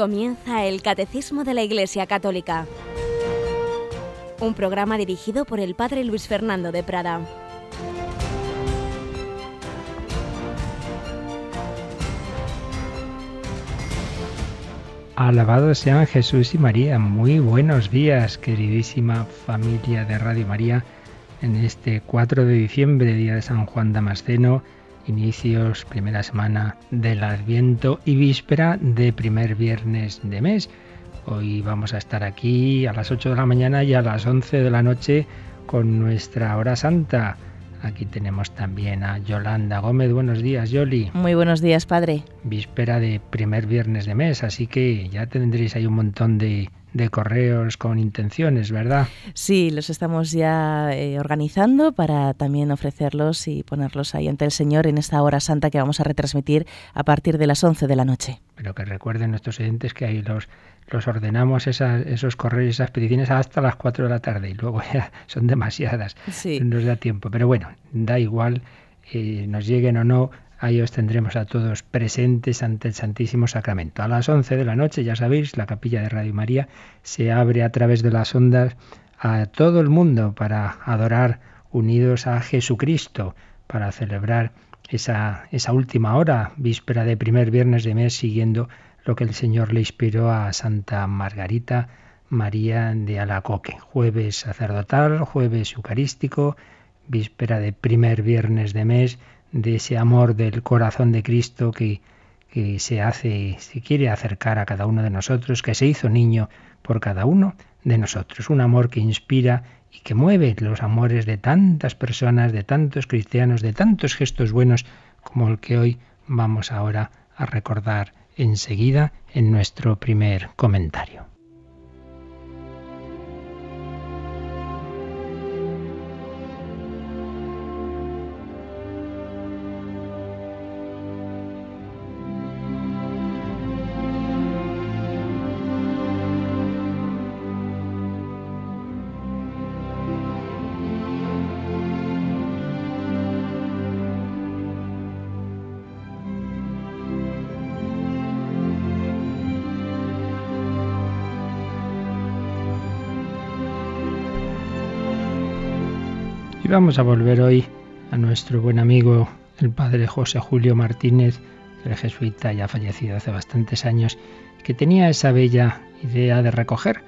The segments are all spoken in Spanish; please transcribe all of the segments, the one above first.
Comienza el Catecismo de la Iglesia Católica, un programa dirigido por el Padre Luis Fernando de Prada. Alabados sean Jesús y María. Muy buenos días, queridísima familia de Radio María, en este 4 de diciembre, día de San Juan Damasceno inicios, primera semana del Adviento y víspera de primer viernes de mes. Hoy vamos a estar aquí a las 8 de la mañana y a las 11 de la noche con nuestra hora santa. Aquí tenemos también a Yolanda Gómez. Buenos días, Yoli. Muy buenos días, padre. Víspera de primer viernes de mes, así que ya tendréis ahí un montón de de correos con intenciones, ¿verdad? Sí, los estamos ya eh, organizando para también ofrecerlos y ponerlos ahí ante el Señor en esta hora santa que vamos a retransmitir a partir de las 11 de la noche. Pero que recuerden nuestros oyentes que ahí los, los ordenamos esos correos y esas peticiones hasta las 4 de la tarde y luego ya son demasiadas. Sí. No nos da tiempo. Pero bueno, da igual, eh, nos lleguen o no, Ahí os tendremos a todos presentes ante el Santísimo Sacramento. A las 11 de la noche, ya sabéis, la capilla de Radio María se abre a través de las ondas a todo el mundo para adorar unidos a Jesucristo, para celebrar esa, esa última hora, víspera de primer viernes de mes, siguiendo lo que el Señor le inspiró a Santa Margarita María de Alacoque. Jueves sacerdotal, jueves eucarístico, víspera de primer viernes de mes, de ese amor del corazón de Cristo que, que se hace, se quiere acercar a cada uno de nosotros, que se hizo niño por cada uno de nosotros. Un amor que inspira y que mueve los amores de tantas personas, de tantos cristianos, de tantos gestos buenos como el que hoy vamos ahora a recordar enseguida en nuestro primer comentario. Vamos a volver hoy a nuestro buen amigo, el padre José Julio Martínez, el jesuita ya fallecido hace bastantes años, que tenía esa bella idea de recoger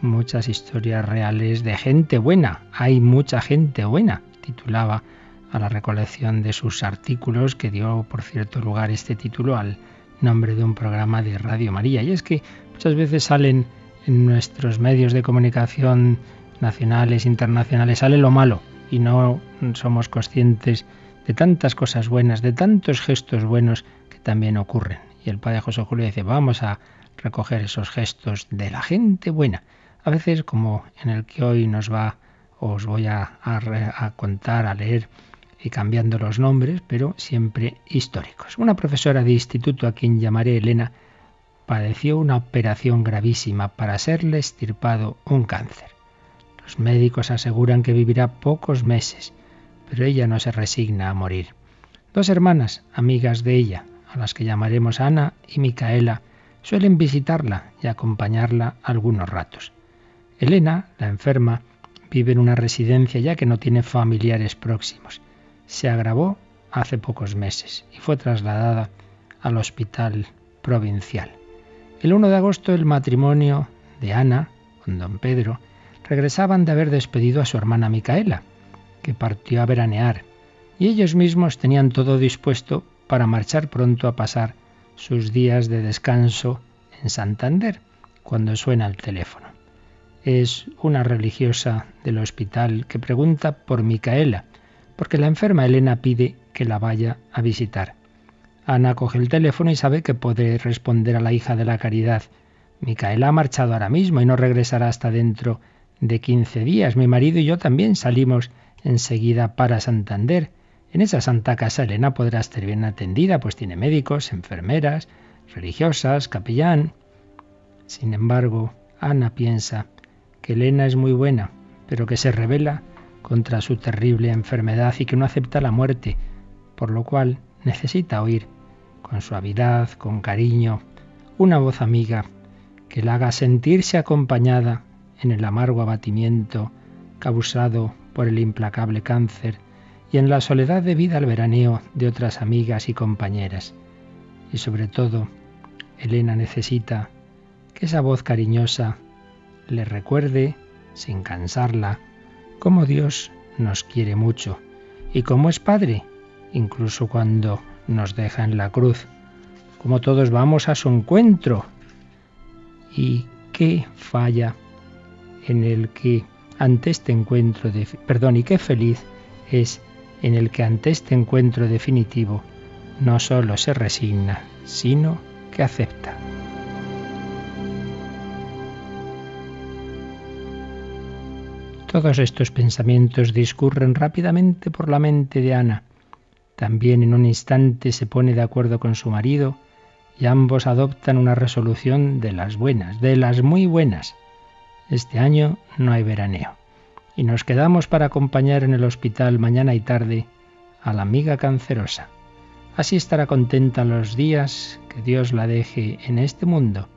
muchas historias reales de gente buena. Hay mucha gente buena, titulaba a la recolección de sus artículos, que dio, por cierto lugar, este título al nombre de un programa de Radio María. Y es que muchas veces salen en nuestros medios de comunicación nacionales, internacionales, sale lo malo, y no somos conscientes de tantas cosas buenas, de tantos gestos buenos que también ocurren. Y el padre José Julio dice, vamos a recoger esos gestos de la gente buena. A veces, como en el que hoy nos va, os voy a, a contar, a leer, y cambiando los nombres, pero siempre históricos. Una profesora de instituto a quien llamaré Elena padeció una operación gravísima para serle estirpado un cáncer. Los médicos aseguran que vivirá pocos meses, pero ella no se resigna a morir. Dos hermanas, amigas de ella, a las que llamaremos Ana y Micaela, suelen visitarla y acompañarla algunos ratos. Elena, la enferma, vive en una residencia ya que no tiene familiares próximos. Se agravó hace pocos meses y fue trasladada al hospital provincial. El 1 de agosto el matrimonio de Ana con don Pedro regresaban de haber despedido a su hermana Micaela, que partió a veranear, y ellos mismos tenían todo dispuesto para marchar pronto a pasar sus días de descanso en Santander, cuando suena el teléfono. Es una religiosa del hospital que pregunta por Micaela, porque la enferma Elena pide que la vaya a visitar. Ana coge el teléfono y sabe que puede responder a la hija de la caridad. Micaela ha marchado ahora mismo y no regresará hasta dentro de 15 días. Mi marido y yo también salimos enseguida para Santander. En esa santa casa Elena podrá estar bien atendida, pues tiene médicos, enfermeras, religiosas, capellán. Sin embargo, Ana piensa que Elena es muy buena, pero que se revela contra su terrible enfermedad y que no acepta la muerte, por lo cual necesita oír con suavidad, con cariño, una voz amiga que la haga sentirse acompañada en el amargo abatimiento causado por el implacable cáncer y en la soledad de vida al veraneo de otras amigas y compañeras. Y sobre todo, Elena necesita que esa voz cariñosa le recuerde, sin cansarla, cómo Dios nos quiere mucho y cómo es Padre, incluso cuando nos deja en la cruz, como todos vamos a su encuentro. Y qué falla en el que ante este encuentro de perdón y qué feliz es en el que ante este encuentro definitivo no solo se resigna, sino que acepta. Todos estos pensamientos discurren rápidamente por la mente de Ana. También en un instante se pone de acuerdo con su marido y ambos adoptan una resolución de las buenas, de las muy buenas. Este año no hay veraneo y nos quedamos para acompañar en el hospital mañana y tarde a la amiga cancerosa. Así estará contenta los días que Dios la deje en este mundo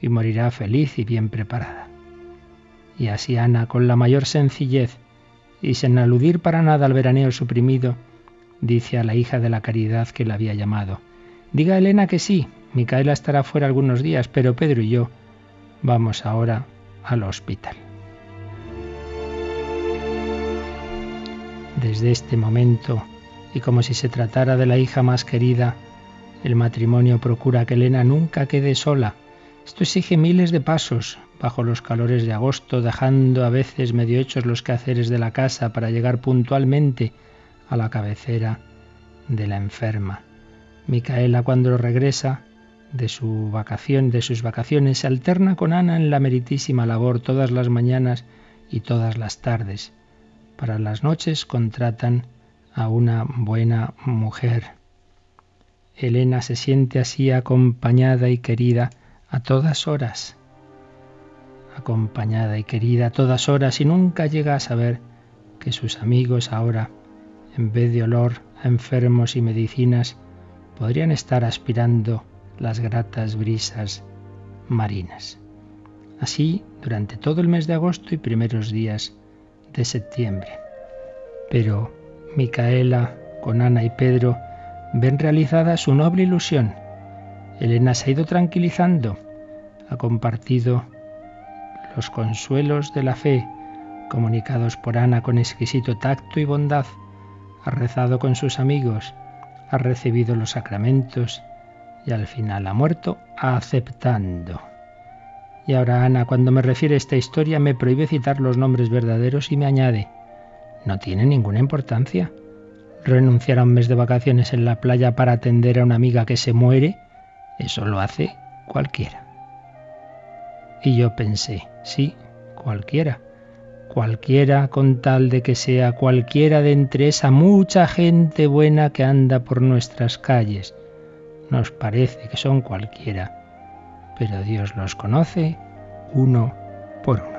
y morirá feliz y bien preparada. Y así Ana, con la mayor sencillez y sin aludir para nada al veraneo suprimido, dice a la hija de la caridad que la había llamado, Diga a Elena que sí, Micaela estará fuera algunos días, pero Pedro y yo vamos ahora al hospital. Desde este momento, y como si se tratara de la hija más querida, el matrimonio procura que Elena nunca quede sola. Esto exige miles de pasos, bajo los calores de agosto, dejando a veces medio hechos los quehaceres de la casa para llegar puntualmente a la cabecera de la enferma. Micaela cuando regresa de su vacación, de sus vacaciones, se alterna con Ana en la meritísima labor todas las mañanas y todas las tardes. Para las noches contratan a una buena mujer. Elena se siente así acompañada y querida a todas horas. Acompañada y querida a todas horas y nunca llega a saber que sus amigos ahora, en vez de olor a enfermos y medicinas, podrían estar aspirando las gratas brisas marinas. Así durante todo el mes de agosto y primeros días de septiembre. Pero Micaela, con Ana y Pedro, ven realizada su noble ilusión. Elena se ha ido tranquilizando, ha compartido los consuelos de la fe, comunicados por Ana con exquisito tacto y bondad, ha rezado con sus amigos, ha recibido los sacramentos y al final ha muerto aceptando. Y ahora Ana, cuando me refiere a esta historia, me prohíbe citar los nombres verdaderos y me añade, no tiene ninguna importancia. Renunciar a un mes de vacaciones en la playa para atender a una amiga que se muere, eso lo hace cualquiera. Y yo pensé, sí, cualquiera. Cualquiera con tal de que sea cualquiera de entre esa mucha gente buena que anda por nuestras calles. Nos parece que son cualquiera pero Dios los conoce uno por uno.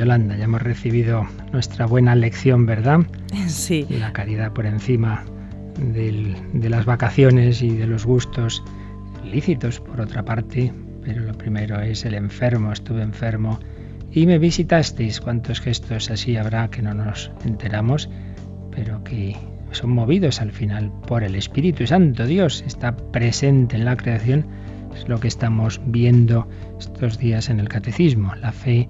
Yolanda, ya hemos recibido nuestra buena lección, ¿verdad? Sí. La caridad por encima de las vacaciones y de los gustos lícitos, por otra parte, pero lo primero es el enfermo, estuve enfermo y me visitasteis. ¿Cuántos gestos así habrá que no nos enteramos, pero que son movidos al final por el Espíritu Santo? Dios está presente en la creación, es lo que estamos viendo estos días en el Catecismo. La fe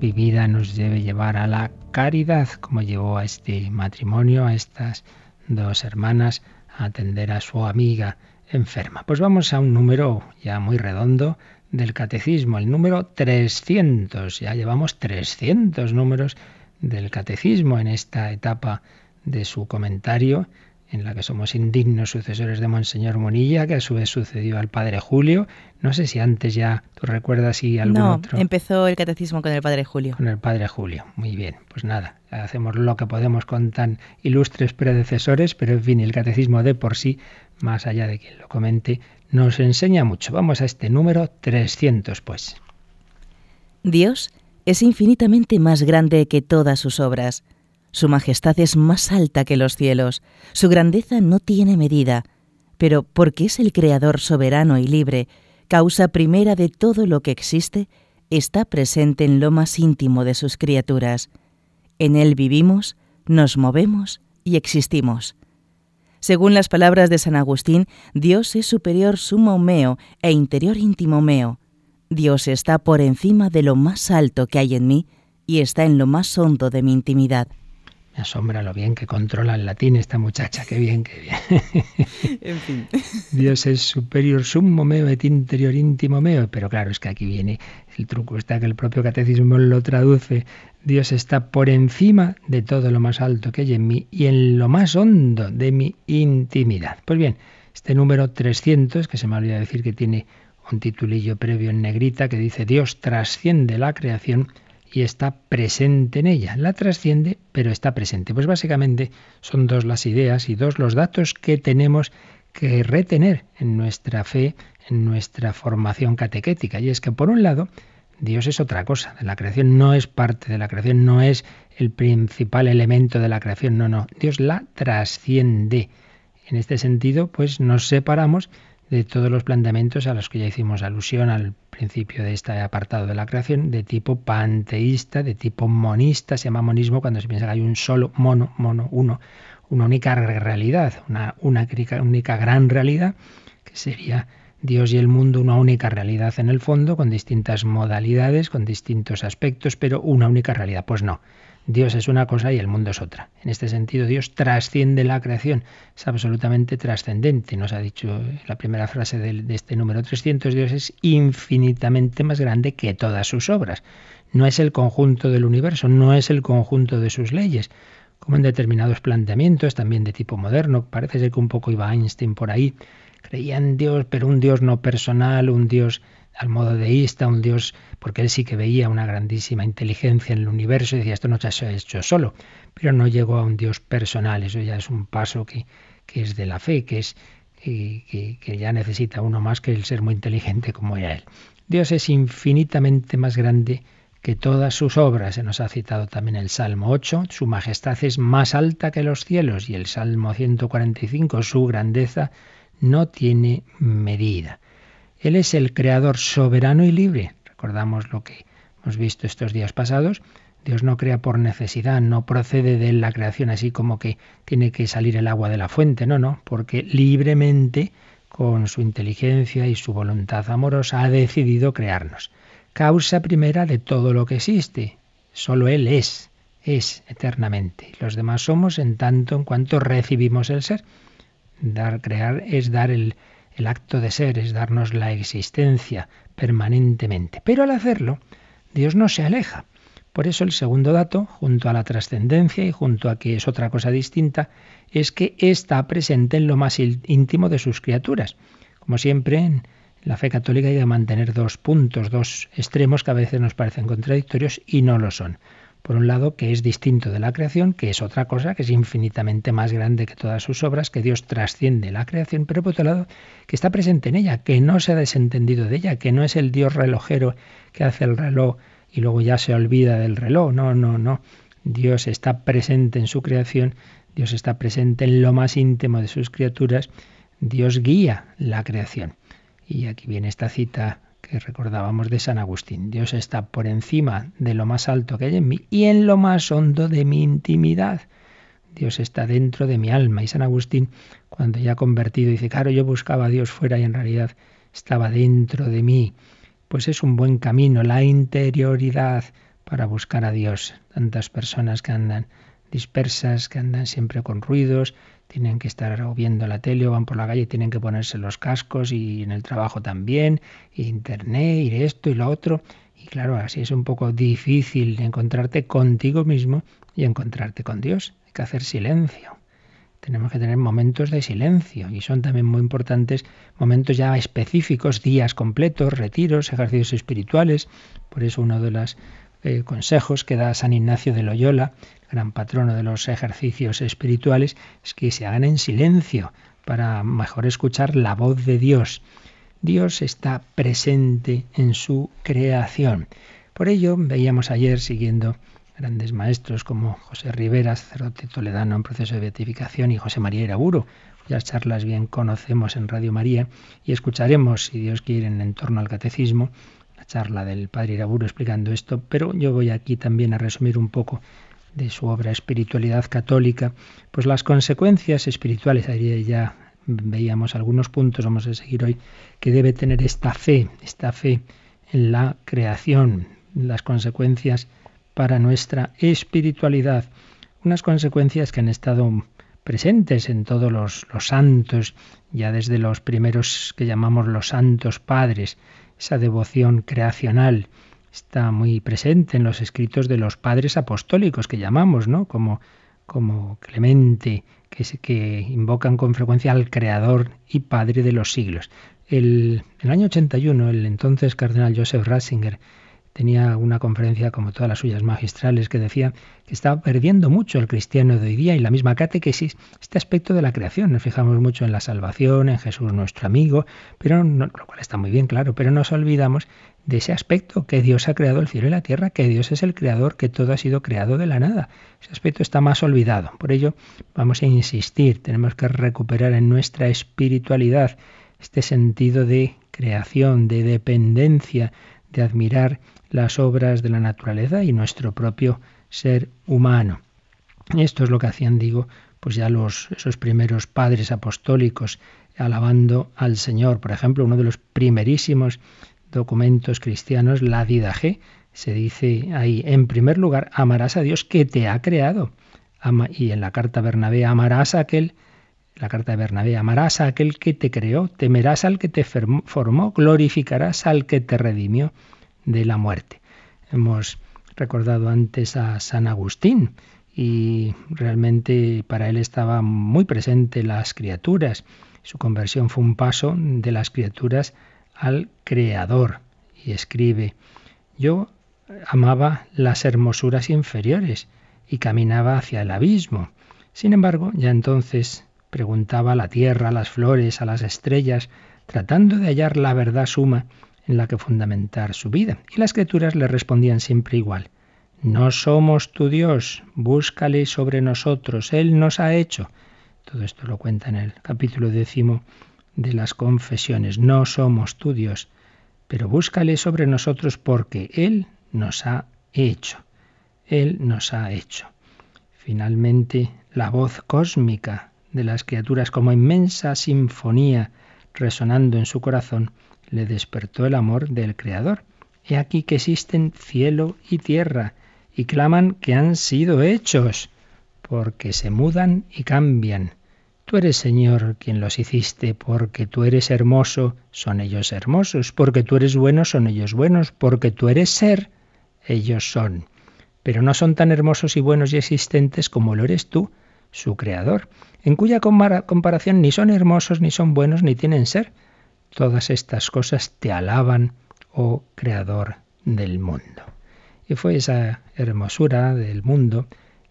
vivida nos debe llevar a la caridad, como llevó a este matrimonio, a estas dos hermanas, a atender a su amiga enferma. Pues vamos a un número ya muy redondo del catecismo, el número 300. Ya llevamos 300 números del catecismo en esta etapa de su comentario en la que somos indignos sucesores de Monseñor Monilla, que a su vez sucedió al Padre Julio. No sé si antes ya tú recuerdas si algún no, otro. empezó el catecismo con el Padre Julio. Con el Padre Julio. Muy bien. Pues nada, hacemos lo que podemos con tan ilustres predecesores, pero en fin, el catecismo de por sí, más allá de quien lo comente, nos enseña mucho. Vamos a este número 300, pues. Dios es infinitamente más grande que todas sus obras su majestad es más alta que los cielos, su grandeza no tiene medida, pero porque es el Creador soberano y libre, causa primera de todo lo que existe, está presente en lo más íntimo de sus criaturas. En Él vivimos, nos movemos y existimos. Según las palabras de San Agustín, Dios es superior sumo meo e interior íntimo meo. Dios está por encima de lo más alto que hay en mí y está en lo más hondo de mi intimidad asombra lo bien que controla el latín esta muchacha, qué bien, qué bien. en fin. Dios es superior summo meo et interior íntimo meo, pero claro, es que aquí viene el truco, está que el propio catecismo lo traduce. Dios está por encima de todo lo más alto que hay en mí y en lo más hondo de mi intimidad. Pues bien, este número 300, que se me olvidado decir que tiene un titulillo previo en negrita que dice Dios trasciende la creación, y está presente en ella. La trasciende, pero está presente. Pues básicamente son dos las ideas y dos los datos que tenemos que retener en nuestra fe, en nuestra formación catequética. Y es que, por un lado, Dios es otra cosa. La creación no es parte de la creación, no es el principal elemento de la creación, no, no. Dios la trasciende. En este sentido, pues nos separamos de todos los planteamientos a los que ya hicimos alusión al principio de este apartado de la creación, de tipo panteísta, de tipo monista, se llama monismo cuando se piensa que hay un solo mono, mono, uno, una única realidad, una, una única gran realidad, que sería Dios y el mundo una única realidad en el fondo, con distintas modalidades, con distintos aspectos, pero una única realidad. Pues no. Dios es una cosa y el mundo es otra. En este sentido, Dios trasciende la creación, es absolutamente trascendente. Nos ha dicho la primera frase de, este número 300, Dios es infinitamente más grande que todas sus obras. No es el conjunto del universo, no es el conjunto de sus leyes, como en determinados planteamientos, también de tipo moderno. Parece ser que un poco iba Einstein por ahí. Creía en Dios, pero un Dios no personal, un Dios al modo deísta, un Dios, porque él sí que veía una grandísima inteligencia en el universo y decía, esto no se ha hecho solo, pero no llegó a un Dios personal, eso ya es un paso que, que es de la fe, que es que, que, ya necesita uno más que el ser muy inteligente como era él. Dios es infinitamente más grande que todas sus obras. Se nos ha citado también el Salmo 8, su majestad es más alta que los cielos y el Salmo 145, su grandeza no tiene medida. Él es el creador soberano y libre. Recordamos lo que hemos visto estos días pasados. Dios no crea por necesidad, no procede de la creación así como que tiene que salir el agua de la fuente, no, no, porque libremente, con su inteligencia y su voluntad amorosa, ha decidido crearnos. Causa primera de todo lo que existe. Solo Él es, es eternamente. Los demás somos en tanto en cuanto recibimos el ser. Dar, crear es dar el, el acto de ser es darnos la existencia permanentemente. Pero al hacerlo, Dios no se aleja. Por eso el segundo dato, junto a la trascendencia y junto a que es otra cosa distinta, es que está presente en lo más íntimo de sus criaturas. Como siempre, en la fe católica hay que mantener dos puntos, dos extremos que a veces nos parecen contradictorios y no lo son. Por un lado, que es distinto de la creación, que es otra cosa, que es infinitamente más grande que todas sus obras, que Dios trasciende la creación, pero por otro lado, que está presente en ella, que no se ha desentendido de ella, que no es el Dios relojero que hace el reloj y luego ya se olvida del reloj. No, no, no. Dios está presente en su creación, Dios está presente en lo más íntimo de sus criaturas, Dios guía la creación. Y aquí viene esta cita que recordábamos de San Agustín. Dios está por encima de lo más alto que hay en mí y en lo más hondo de mi intimidad. Dios está dentro de mi alma. Y San Agustín, cuando ya convertido, dice, claro, yo buscaba a Dios fuera y en realidad estaba dentro de mí. Pues es un buen camino, la interioridad para buscar a Dios. Tantas personas que andan dispersas, que andan siempre con ruidos, tienen que estar viendo la tele o van por la calle y tienen que ponerse los cascos y en el trabajo también, internet y esto y lo otro. Y claro, así es un poco difícil encontrarte contigo mismo y encontrarte con Dios. Hay que hacer silencio. Tenemos que tener momentos de silencio y son también muy importantes momentos ya específicos, días completos, retiros, ejercicios espirituales. Por eso uno de los eh, consejos que da San Ignacio de Loyola gran patrono de los ejercicios espirituales, es que se hagan en silencio para mejor escuchar la voz de Dios. Dios está presente en su creación. Por ello, veíamos ayer, siguiendo grandes maestros como José Rivera, sacerdote toledano en proceso de beatificación, y José María Iraburo, cuyas charlas bien conocemos en Radio María, y escucharemos, si Dios quiere, en torno al catecismo, charla del Padre Iraburo explicando esto, pero yo voy aquí también a resumir un poco de su obra Espiritualidad Católica, pues las consecuencias espirituales, ahí ya veíamos algunos puntos, vamos a seguir hoy, que debe tener esta fe, esta fe en la creación, las consecuencias para nuestra espiritualidad, unas consecuencias que han estado presentes en todos los santos, ya desde los primeros que llamamos los santos padres, esa devoción creacional, está muy presente en los escritos de los padres apostólicos que llamamos, ¿no? Como, como Clemente, que, invocan con frecuencia al Creador y Padre de los siglos. El, el año 81, el entonces cardenal Joseph Ratzinger tenía una conferencia como todas las suyas magistrales que decía que estaba perdiendo mucho el cristiano de hoy día y la misma catequesis este aspecto de la creación. Nos fijamos mucho en la salvación, en Jesús nuestro amigo, pero lo cual está muy bien claro, pero nos olvidamos de ese aspecto, que Dios ha creado el cielo y la tierra, que Dios es el creador, que todo ha sido creado de la nada. Ese aspecto está más olvidado. Por ello, vamos a insistir, tenemos que recuperar en nuestra espiritualidad este sentido de creación, de dependencia, de admirar las obras de la naturaleza y nuestro propio ser humano. Esto es lo que hacían, digo, pues ya los esos primeros padres apostólicos alabando al Señor. Por ejemplo, uno de los primerísimos documentos cristianos, la G, se dice ahí, en primer lugar, amarás a Dios que te ha creado. y en la carta Bernabé, amarás a aquel, la carta de Bernabé, amarás a aquel que te creó, temerás al que te formó, glorificarás al que te redimió de la muerte. Hemos recordado antes a San Agustín y realmente para él estaba muy presente las criaturas. Su conversión fue un paso de las criaturas al Creador y escribe, yo amaba las hermosuras inferiores y caminaba hacia el abismo. Sin embargo, ya entonces preguntaba a la tierra, a las flores, a las estrellas, tratando de hallar la verdad suma en la que fundamentar su vida. Y las criaturas le respondían siempre igual. No somos tu Dios, búscale sobre nosotros, Él nos ha hecho. Todo esto lo cuenta en el capítulo décimo de las confesiones. No somos tu Dios, pero búscale sobre nosotros porque Él nos ha hecho. Él nos ha hecho. Finalmente, la voz cósmica de las criaturas como inmensa sinfonía resonando en su corazón le despertó el amor del Creador. He aquí que existen cielo y tierra y claman que han sido hechos, porque se mudan y cambian Tú eres Señor quien los hiciste, porque tú eres hermoso, son ellos hermosos, porque tú eres bueno, son ellos buenos, porque tú eres ser, ellos son. Pero no son tan hermosos y buenos y existentes como lo eres tú, su creador, en cuya comparación ni son hermosos, ni son buenos, ni tienen ser. Todas estas cosas te alaban, oh creador del mundo. Y fue esa hermosura del mundo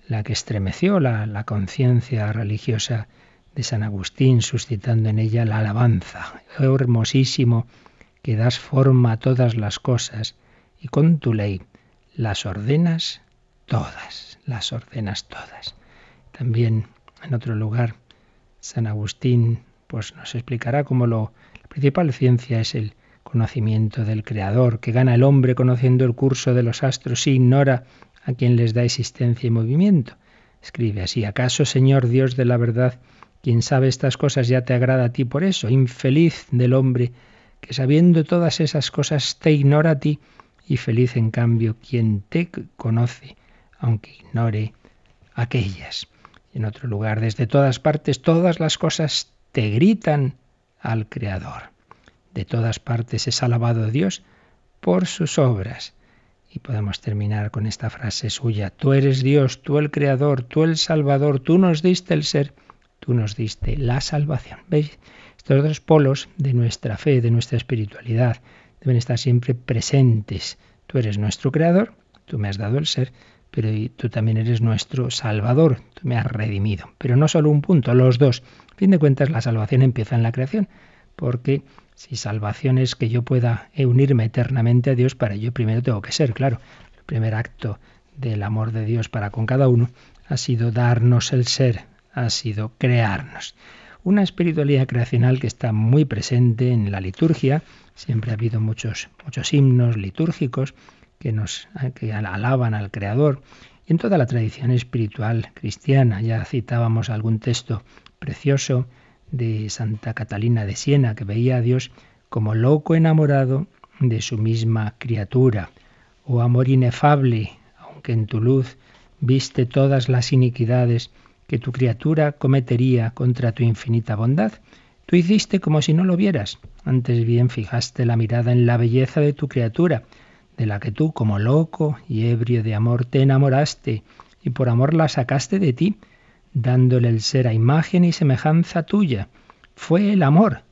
la que estremeció la, la conciencia religiosa de San Agustín, suscitando en ella la alabanza. Oh hermosísimo, que das forma a todas las cosas, y con tu ley las ordenas todas, las ordenas todas. También en otro lugar, San Agustín pues nos explicará cómo lo, principal ciencia es el conocimiento del Creador, que gana el hombre conociendo el curso de los astros y ignora a quien les da existencia y movimiento. Escribe así, ¿acaso, Señor Dios de la verdad, quien sabe estas cosas ya te agrada a ti por eso? Infeliz del hombre que sabiendo todas esas cosas te ignora a ti, y feliz en cambio quien te conoce, aunque ignore aquellas. En otro lugar, desde todas partes, todas las cosas te gritan al Creador. De todas partes es alabado Dios por sus obras. Y podemos terminar con esta frase suya, tú eres Dios, tú el Creador, tú el Salvador, tú nos diste el ser, tú nos diste la salvación. ¿Veis? Estos dos polos de nuestra fe, de nuestra espiritualidad, deben estar siempre presentes. Tú eres nuestro Creador, tú me has dado el ser, pero tú también eres nuestro Salvador, tú me has redimido. Pero no solo un punto, los dos. A fin de cuentas, la salvación empieza en la creación, porque si salvación es que yo pueda unirme eternamente a Dios, para ello primero tengo que ser, claro. El primer acto del amor de Dios para con cada uno ha sido darnos el ser, ha sido crearnos. Una espiritualidad creacional que está muy presente en la liturgia. Siempre ha habido muchos, muchos himnos litúrgicos que nos que alaban al Creador. Y en toda la tradición espiritual cristiana, ya citábamos algún texto precioso de Santa Catalina de Siena, que veía a Dios como loco enamorado de su misma criatura. Oh amor inefable, aunque en tu luz viste todas las iniquidades que tu criatura cometería contra tu infinita bondad, tú hiciste como si no lo vieras. Antes bien fijaste la mirada en la belleza de tu criatura, de la que tú, como loco y ebrio de amor, te enamoraste, y por amor la sacaste de ti, dándole el ser a imagen y semejanza tuya. Fue el amor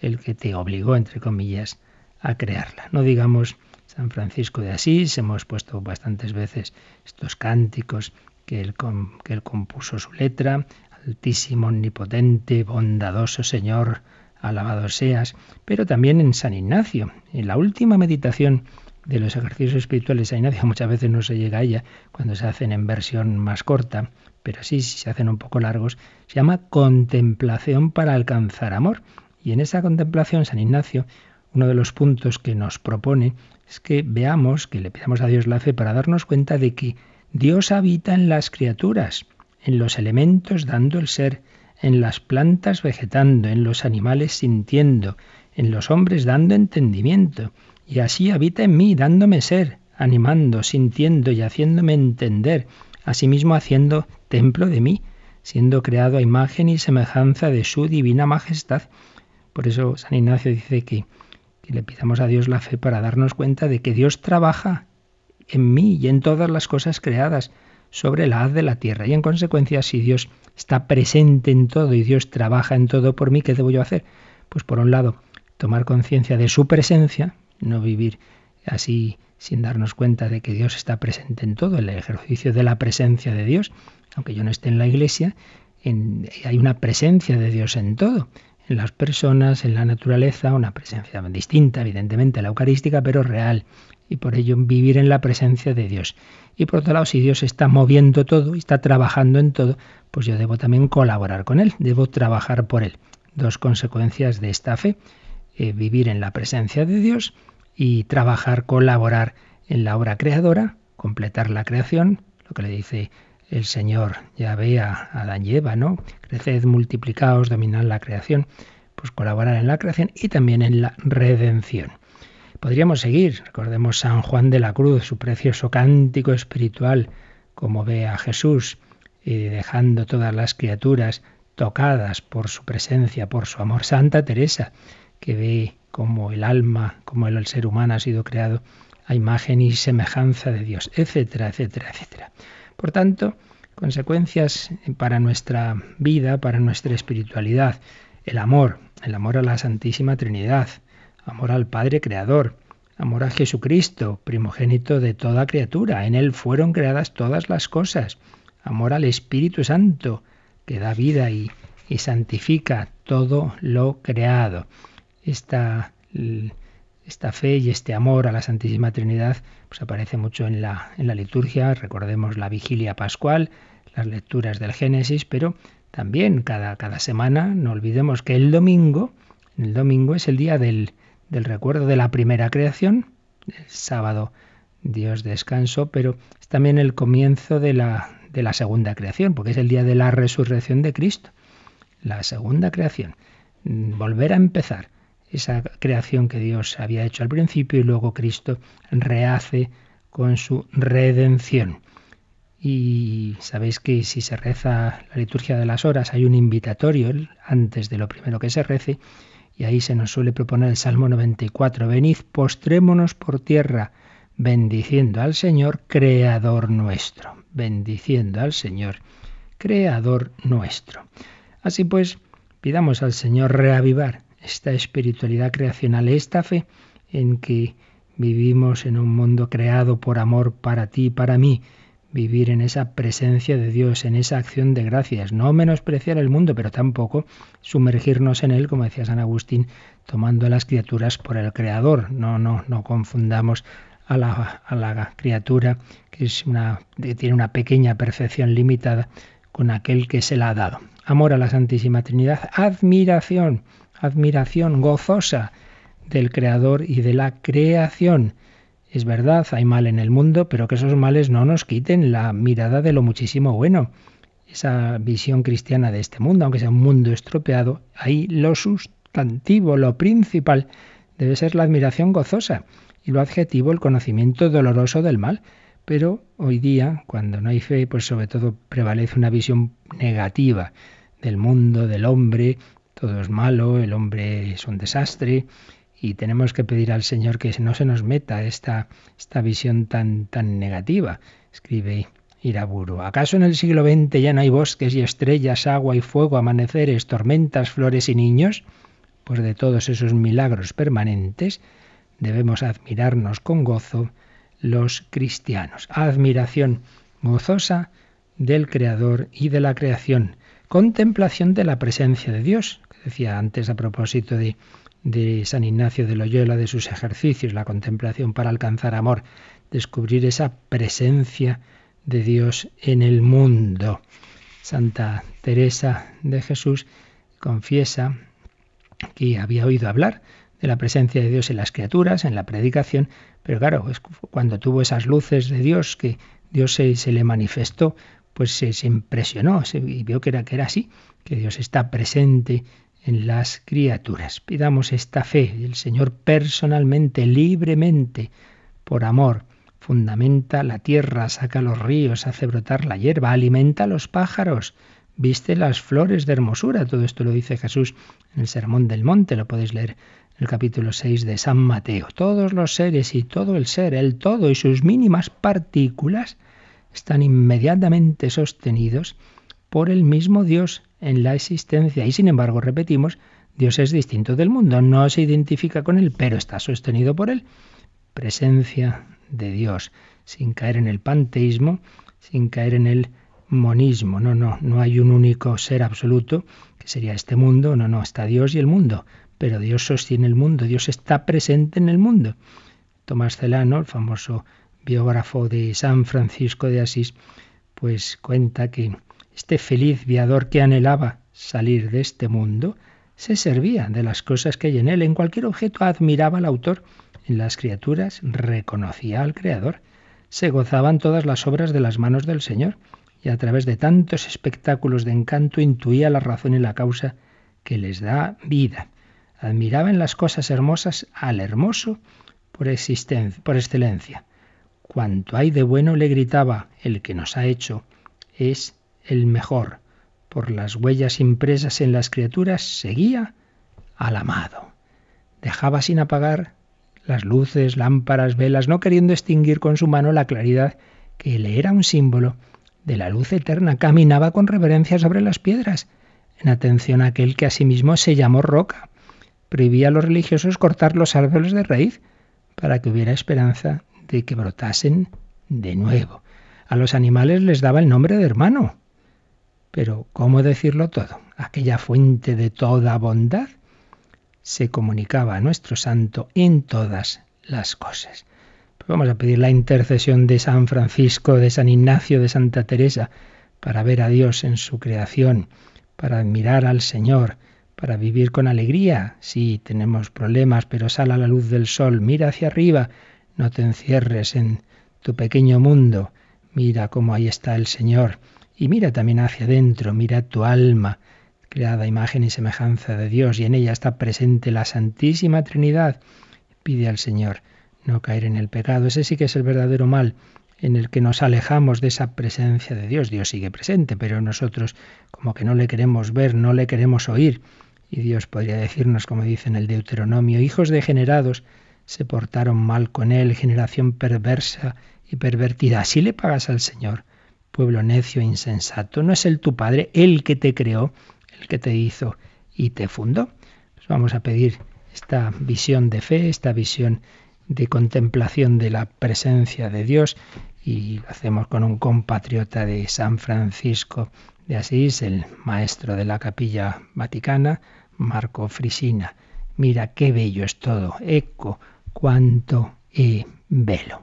el que te obligó, entre comillas, a crearla. No digamos San Francisco de Asís, hemos puesto bastantes veces estos cánticos que él, que él compuso su letra, Altísimo, omnipotente, bondadoso Señor, alabado seas, pero también en San Ignacio, en la última meditación de los ejercicios espirituales San Ignacio, muchas veces no se llega a ella cuando se hacen en versión más corta, pero sí, si se hacen un poco largos, se llama contemplación para alcanzar amor. Y en esa contemplación, San Ignacio, uno de los puntos que nos propone es que veamos, que le pidamos a Dios la fe para darnos cuenta de que Dios habita en las criaturas, en los elementos dando el ser, en las plantas vegetando, en los animales sintiendo, en los hombres dando entendimiento, y así habita en mí, dándome ser, animando, sintiendo y haciéndome entender, asimismo haciendo templo de mí, siendo creado a imagen y semejanza de su divina majestad. Por eso San Ignacio dice que, que le pidamos a Dios la fe para darnos cuenta de que Dios trabaja en mí y en todas las cosas creadas sobre la haz de la tierra. Y en consecuencia, si Dios está presente en todo y Dios trabaja en todo por mí, ¿qué debo yo hacer? Pues por un lado, tomar conciencia de su presencia, no vivir así sin darnos cuenta de que Dios está presente en todo, el ejercicio de la presencia de Dios, aunque yo no esté en la iglesia, hay una presencia de Dios en todo, en las personas, en la naturaleza, una presencia distinta, evidentemente, a la eucarística, pero real, y por ello vivir en la presencia de Dios. Y por otro lado, si Dios está moviendo todo, y está trabajando en todo, pues yo debo también colaborar con Él, debo trabajar por Él. Dos consecuencias de esta fe, eh, vivir en la presencia de Dios y trabajar, colaborar en la obra creadora, completar la creación, lo que le dice el Señor ya ve a Adán y Eva, ¿no? Creced, multiplicaos, dominad la creación, pues colaborar en la creación y también en la redención. Podríamos seguir, recordemos San Juan de la Cruz, su precioso cántico espiritual, como ve a Jesús, y dejando todas las criaturas tocadas por su presencia, por su amor. Santa Teresa, que ve como el alma, como el ser humano ha sido creado a imagen y semejanza de Dios, etcétera, etcétera, etcétera. Por tanto, consecuencias para nuestra vida, para nuestra espiritualidad, el amor, el amor a la Santísima Trinidad, amor al Padre Creador, amor a Jesucristo, primogénito de toda criatura, en Él fueron creadas todas las cosas, amor al Espíritu Santo, que da vida y, santifica todo lo creado esta esta fe y este amor a la Santísima Trinidad pues aparece mucho en la, en la liturgia, recordemos la vigilia pascual, las lecturas del Génesis, pero también cada, cada semana no olvidemos que el domingo, el domingo es el día del, del recuerdo de la primera creación, el sábado Dios descanso, pero es también el comienzo de la, de la segunda creación, porque es el día de la resurrección de Cristo. La segunda creación. Mm, volver a empezar esa creación que Dios había hecho al principio y luego Cristo rehace con su redención. Y sabéis que si se reza la liturgia de las horas hay un invitatorio antes de lo primero que se rece y ahí se nos suele proponer el Salmo 94, venid, postrémonos por tierra, bendiciendo al Señor, Creador nuestro, bendiciendo al Señor, Creador nuestro. Así pues, pidamos al Señor reavivar esta espiritualidad creacional, esta fe en que vivimos en un mundo creado por amor para ti y para mí, vivir en esa presencia de Dios, en esa acción de gracias, no menospreciar el mundo, pero tampoco sumergirnos en él, como decía San Agustín, tomando a las criaturas por el Creador. No, no, no confundamos a la, criatura que es una, tiene una pequeña perfección limitada con aquel que se la ha dado. Amor a la Santísima Trinidad, admiración admiración gozosa del Creador y de la creación. Es verdad, hay mal en el mundo, pero que esos males no nos quiten la mirada de lo muchísimo bueno. Esa visión cristiana de este mundo, aunque sea un mundo estropeado, ahí lo sustantivo, lo principal, debe ser la admiración gozosa y lo adjetivo el conocimiento doloroso del mal. Pero hoy día, cuando no hay fe, pues sobre todo prevalece una visión negativa del mundo, del hombre, todo es malo, el hombre es un desastre y tenemos que pedir al Señor que no se nos meta esta, esta visión tan, tan negativa, escribe Iraburu. ¿Acaso en el siglo XX ya no hay bosques y estrellas, agua y fuego, amaneceres, tormentas, flores y niños? Pues de todos esos milagros permanentes debemos admirarnos con gozo los cristianos. Admiración gozosa del Creador y de la creación. Contemplación de la presencia de Dios decía antes a propósito de, de San Ignacio de Loyola, de sus ejercicios, la contemplación para alcanzar amor, descubrir esa presencia de Dios en el mundo. Santa Teresa de Jesús confiesa que había oído hablar de la presencia de Dios en las criaturas, en la predicación, pero claro, cuando tuvo esas luces de Dios, que Dios se, se le manifestó, pues se, se impresionó y vio que era, que era así, que Dios está presente en las criaturas. Pidamos esta fe. El Señor personalmente, libremente, por amor, fundamenta la tierra, saca los ríos, hace brotar la hierba, alimenta a los pájaros, viste las flores de hermosura. Todo esto lo dice Jesús en el Sermón del Monte, lo podéis leer en el capítulo 6 de San Mateo. Todos los seres y todo el ser, el todo y sus mínimas partículas están inmediatamente sostenidos por el mismo Dios en la existencia. Y sin embargo, repetimos, Dios es distinto del mundo, no se identifica con él, pero está sostenido por él. Presencia de Dios, sin caer en el panteísmo, sin caer en el monismo. No, no, no hay un único ser absoluto, que sería este mundo, no, no, está Dios y el mundo, pero Dios sostiene el mundo, Dios está presente en el mundo. Tomás Celano, el famoso biógrafo de San Francisco de Asís, pues cuenta que este feliz viador que anhelaba salir de este mundo, se servía de las cosas que hay en él. En cualquier objeto admiraba al autor. En las criaturas reconocía al Creador. Se gozaban todas las obras de las manos del Señor y a través de tantos espectáculos de encanto intuía la razón y la causa que les da vida. Admiraba en las cosas hermosas al hermoso por, por excelencia. Cuanto hay de bueno, le gritaba, el que nos ha hecho es el mejor, por las huellas impresas en las criaturas, seguía al amado. Dejaba sin apagar las luces, lámparas, velas, no queriendo extinguir con su mano la claridad que le era un símbolo de la luz eterna. Caminaba con reverencia sobre las piedras, en atención a aquel que asimismo se llamó roca. Prohibía a los religiosos cortar los árboles de raíz para que hubiera esperanza de que brotasen de nuevo. A los animales les daba el nombre de hermano. Pero, ¿cómo decirlo todo? Aquella fuente de toda bondad se comunicaba a nuestro santo en todas las cosas. Pues vamos a pedir la intercesión de San Francisco, de San Ignacio, de Santa Teresa, para ver a Dios en su creación, para admirar al Señor, para vivir con alegría. Sí, tenemos problemas, pero sal a la luz del sol, mira hacia arriba, no te encierres en tu pequeño mundo, mira cómo ahí está el Señor, y mira también hacia adentro, mira tu alma, creada imagen y semejanza de Dios, y en ella está presente la Santísima Trinidad. Pide al Señor no caer en el pecado. Ese sí que es el verdadero mal en el que nos alejamos de esa presencia de Dios. Dios sigue presente, pero nosotros como que no le queremos ver, no le queremos oír. Y Dios podría decirnos, como dice en el Deuteronomio, hijos degenerados se portaron mal con él, generación perversa y pervertida. Así le pagas al Señor, pueblo necio e insensato. ¿No es Él tu Padre, el que te creó, el que te hizo y te fundó? Pues vamos a pedir esta visión de fe, esta visión de contemplación de la presencia de Dios y lo hacemos con un compatriota de San Francisco de Asís, el maestro de la capilla vaticana, Marco Frisina. Mira qué bello es todo, eco, cuánto e velo.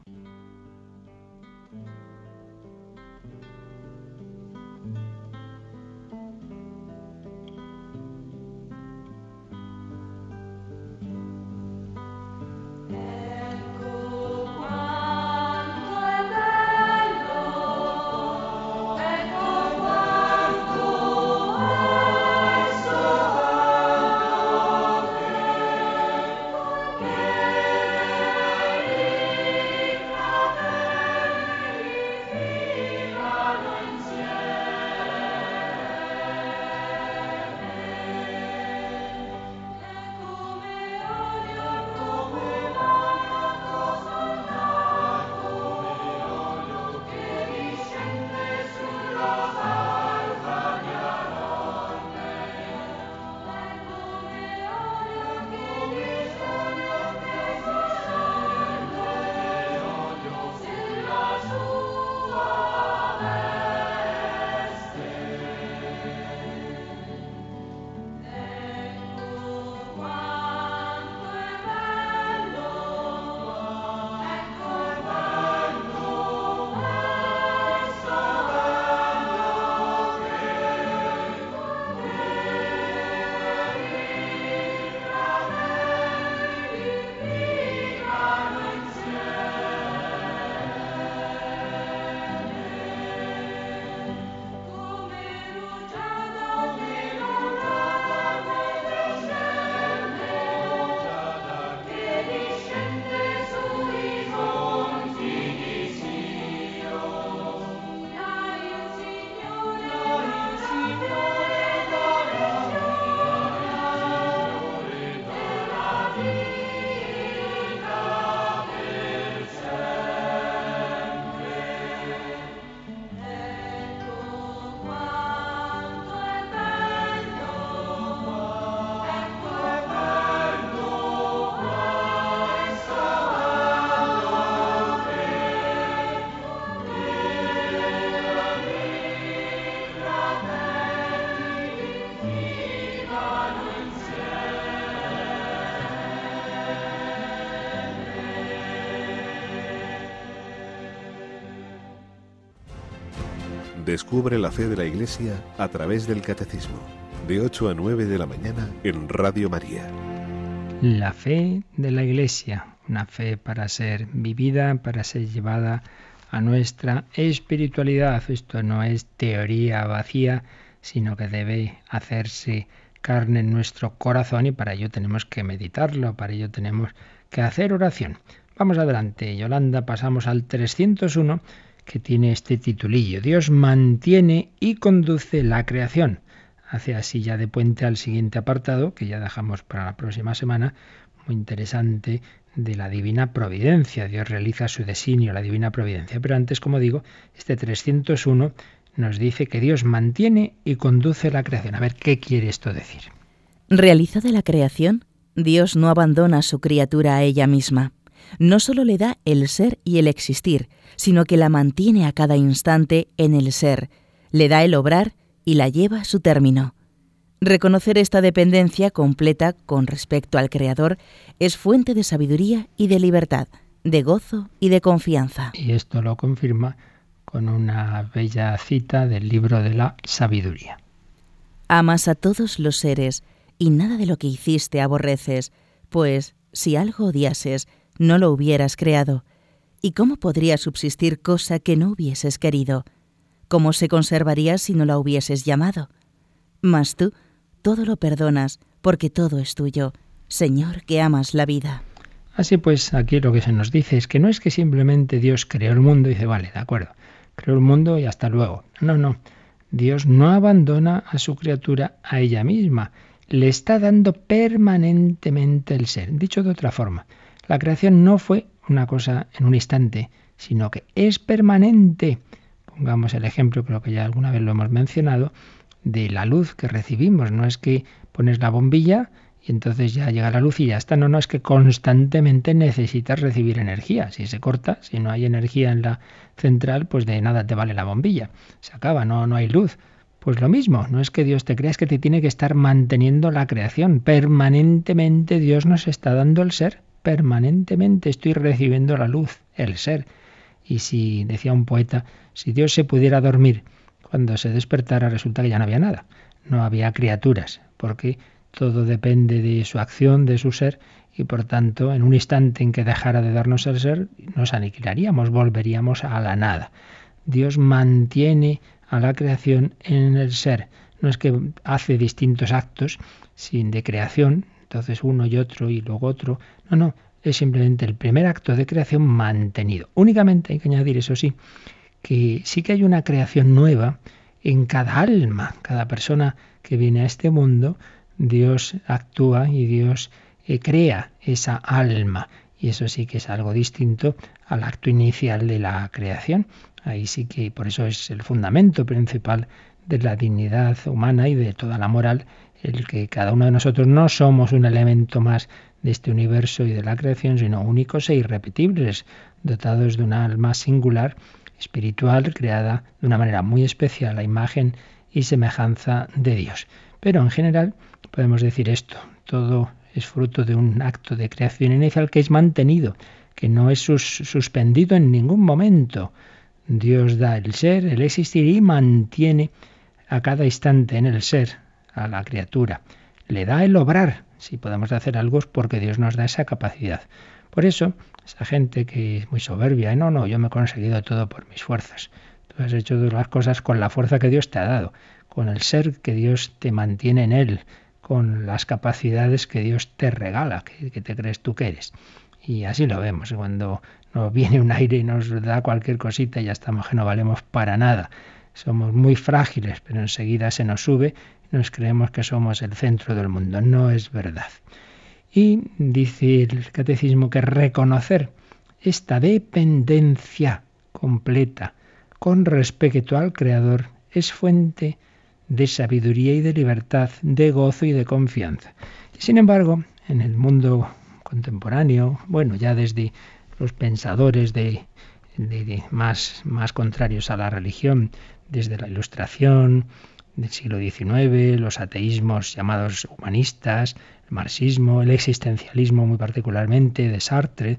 Descubre la fe de la Iglesia a través del Catecismo, de 8 a 9 de la mañana en Radio María. La fe de la Iglesia, una fe para ser vivida, para ser llevada a nuestra espiritualidad. Esto no es teoría vacía, sino que debe hacerse carne en nuestro corazón y para ello tenemos que meditarlo, para ello tenemos que hacer oración. Vamos adelante, Yolanda, pasamos al 301 que tiene este titulillo. Dios mantiene y conduce la creación. Hace así ya de puente al siguiente apartado, que ya dejamos para la próxima semana, muy interesante, de la divina providencia. Dios realiza su designio, la divina providencia. Pero antes, como digo, este 301 nos dice que Dios mantiene y conduce la creación. A ver, ¿qué quiere esto decir? Realizada la creación, Dios no abandona a su criatura a ella misma. No solo le da el ser y el existir, sino que la mantiene a cada instante en el ser, le da el obrar y la lleva a su término. Reconocer esta dependencia completa con respecto al Creador es fuente de sabiduría y de libertad, de gozo y de confianza. Y esto lo confirma con una bella cita del libro de la sabiduría. Amas a todos los seres y nada de lo que hiciste aborreces, pues si algo odiases, no lo hubieras creado. ¿Y cómo podría subsistir cosa que no hubieses querido? ¿Cómo se conservaría si no la hubieses llamado? Mas tú, todo lo perdonas, porque todo es tuyo, Señor que amas la vida. Así pues, aquí lo que se nos dice es que no es que simplemente Dios creó el mundo y dice, vale, de acuerdo, creó el mundo y hasta luego. No, no, Dios no abandona a su criatura a ella misma, le está dando permanentemente el ser. Dicho de otra forma, la creación no fue una cosa en un instante, sino que es permanente. Pongamos el ejemplo, creo que ya alguna vez lo hemos mencionado, de la luz que recibimos. No es que pones la bombilla y entonces ya llega la luz y ya está. No, no, es que constantemente necesitas recibir energía. Si se corta, si no hay energía en la central, pues de nada te vale la bombilla. Se acaba, no, no hay luz. Pues lo mismo, no es que Dios te crea, es que te tiene que estar manteniendo la creación. Permanentemente Dios nos está dando el ser. Permanentemente estoy recibiendo la luz, el ser. Y si, decía un poeta, si Dios se pudiera dormir, cuando se despertara resulta que ya no había nada, no había criaturas, porque todo depende de su acción, de su ser, y por tanto, en un instante en que dejara de darnos el ser, nos aniquilaríamos, volveríamos a la nada. Dios mantiene a la creación en el ser. No es que hace distintos actos sin de creación, entonces uno y otro y luego otro. No, no, es simplemente el primer acto de creación mantenido. Únicamente hay que añadir, eso sí, que sí que hay una creación nueva en cada alma, cada persona que viene a este mundo, Dios actúa y Dios eh, crea esa alma. Y eso sí que es algo distinto al acto inicial de la creación. Ahí sí que por eso es el fundamento principal de la dignidad humana y de toda la moral, el que cada uno de nosotros no somos un elemento más de este universo y de la creación, sino únicos e irrepetibles, dotados de una alma singular espiritual creada de una manera muy especial a imagen y semejanza de Dios. Pero en general podemos decir esto, todo es fruto de un acto de creación inicial que es mantenido, que no es suspendido en ningún momento. Dios da el ser, el existir y mantiene a cada instante en el ser a la criatura. Le da el obrar. Si podemos hacer algo es porque Dios nos da esa capacidad. Por eso, esa gente que es muy soberbia, no, no, yo me he conseguido todo por mis fuerzas. Tú has hecho las cosas con la fuerza que Dios te ha dado, con el ser que Dios te mantiene en él, con las capacidades que Dios te regala, que, te crees tú que eres. Y así lo vemos, cuando nos viene un aire y nos da cualquier cosita, ya estamos que no valemos para nada. Somos muy frágiles, pero enseguida se nos sube nos creemos que somos el centro del mundo. No es verdad. Y dice el catecismo que reconocer esta dependencia completa con respecto al Creador es fuente de sabiduría y de libertad, de gozo y de confianza. sin embargo, en el mundo contemporáneo, bueno, ya desde los pensadores de, más, más contrarios a la religión, desde la Ilustración del siglo XIX, los ateísmos llamados humanistas, marxismo, el existencialismo muy particularmente de Sartre,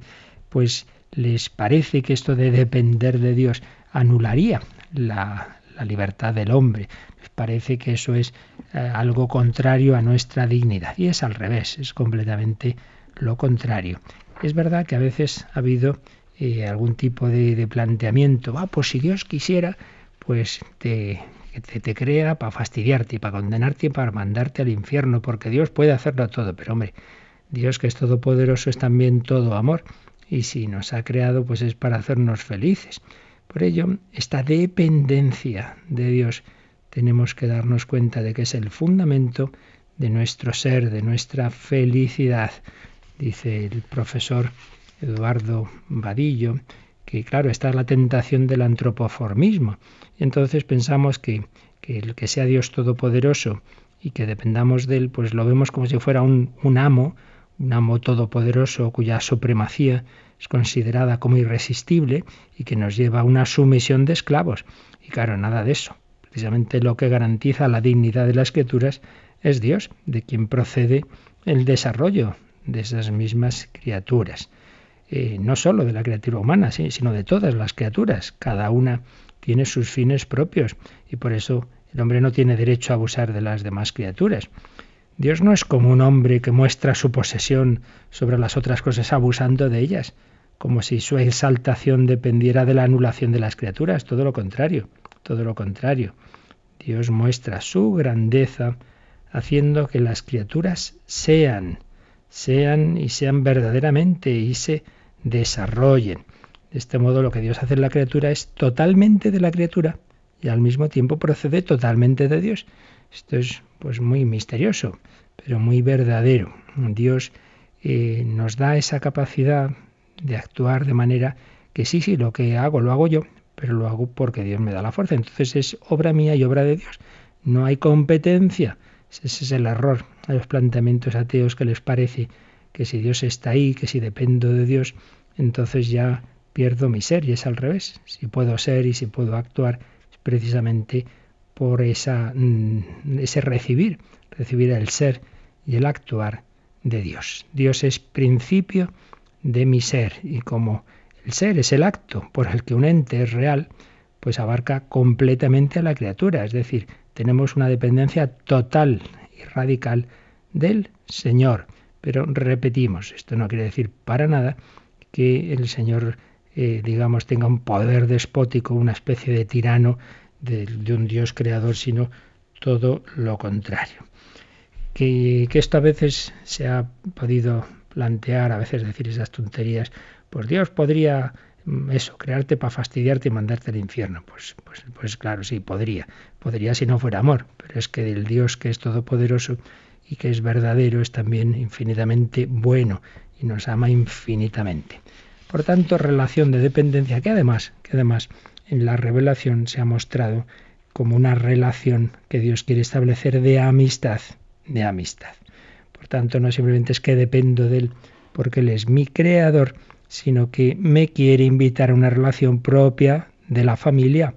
pues les parece que esto de depender de Dios anularía la, libertad del hombre. Les parece que eso es eh, algo contrario a nuestra dignidad. Y es al revés, es completamente lo contrario. Es verdad que a veces ha habido eh, algún tipo de, de planteamiento, ah, pues si Dios quisiera, pues te, que te, crea para fastidiarte para condenarte y para mandarte al infierno, porque Dios puede hacerlo todo, pero hombre, Dios que es todopoderoso es también todo amor, y si nos ha creado, pues es para hacernos felices. Por ello, esta dependencia de Dios tenemos que darnos cuenta de que es el fundamento de nuestro ser, de nuestra felicidad, dice el profesor Eduardo Vadillo, que claro, está la tentación del antropoformismo. Entonces pensamos que, el que sea Dios todopoderoso y que dependamos de él, pues lo vemos como si fuera un, amo, un amo todopoderoso cuya supremacía es considerada como irresistible y que nos lleva a una sumisión de esclavos. Y claro, nada de eso. Precisamente lo que garantiza la dignidad de las escrituras es Dios, de quien procede el desarrollo de esas mismas criaturas. Eh, no solo de la criatura humana, sino de todas las criaturas. Cada una tiene sus fines propios y por eso el hombre no tiene derecho a abusar de las demás criaturas. Dios no es como un hombre que muestra su posesión sobre las otras cosas abusando de ellas, como si su exaltación dependiera de la anulación de las criaturas, todo lo contrario, todo lo contrario. Dios muestra su grandeza haciendo que las criaturas sean, sean y sean verdaderamente y se desarrollen. De este modo lo que Dios hace en la criatura es totalmente de la criatura y al mismo tiempo procede totalmente de Dios. Esto es pues muy misterioso, pero muy verdadero. Dios eh, nos da esa capacidad de actuar de manera que sí, sí, lo que hago lo hago yo, pero lo hago porque Dios me da la fuerza. Entonces es obra mía y obra de Dios. No hay competencia. Ese es el error a los planteamientos ateos que les parece que si Dios está ahí, que si dependo de Dios, entonces ya pierdo mi ser y es al revés. Si puedo ser y si puedo actuar es precisamente por esa, mm, ese recibir, recibir el ser y el actuar de Dios. Dios es principio de mi ser y como el ser es el acto por el que un ente es real, pues abarca completamente a la criatura, es decir, tenemos una dependencia total y radical del Señor. Pero repetimos, esto no quiere decir para nada que el Señor, eh, digamos, tenga un poder despótico, una especie de tirano de, un Dios creador, sino todo lo contrario. Que, que, esto a veces se ha podido plantear, a veces decir esas tonterías, pues Dios podría mm, eso, crearte para fastidiarte y mandarte al infierno. Pues, pues, pues claro, sí, podría. Podría si no fuera amor. Pero es que el Dios que es todopoderoso y que es verdadero es también infinitamente bueno y nos ama infinitamente. Por tanto, relación de dependencia que además, que además en la revelación se ha mostrado como una relación que Dios quiere establecer de amistad, de amistad. Por tanto, no simplemente es que dependo de Él porque Él es mi creador, sino que me quiere invitar a una relación propia de la familia.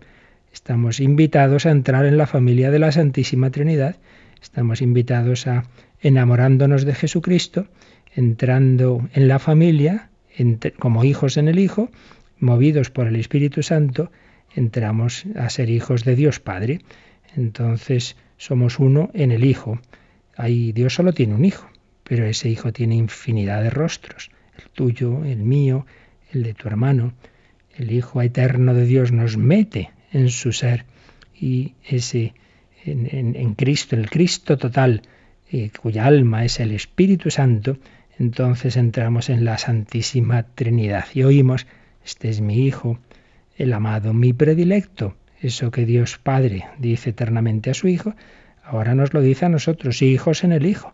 Estamos invitados a entrar en la familia de la Santísima Trinidad. Estamos invitados a, enamorándonos de Jesucristo, entrando en la familia, como hijos en el Hijo, movidos por el Espíritu Santo, entramos a ser hijos de Dios Padre. Entonces somos uno en el Hijo. Ahí Dios solo tiene un hijo, pero ese hijo tiene infinidad de rostros el tuyo, el mío, el de tu hermano. El Hijo Eterno de Dios nos mete en su ser y ese en, Cristo, el Cristo total, eh, cuya alma es el Espíritu Santo, entonces entramos en la Santísima Trinidad y oímos, este es mi Hijo, el amado, mi predilecto. Eso que Dios Padre dice eternamente a su Hijo, ahora nos lo dice a nosotros, hijos en el Hijo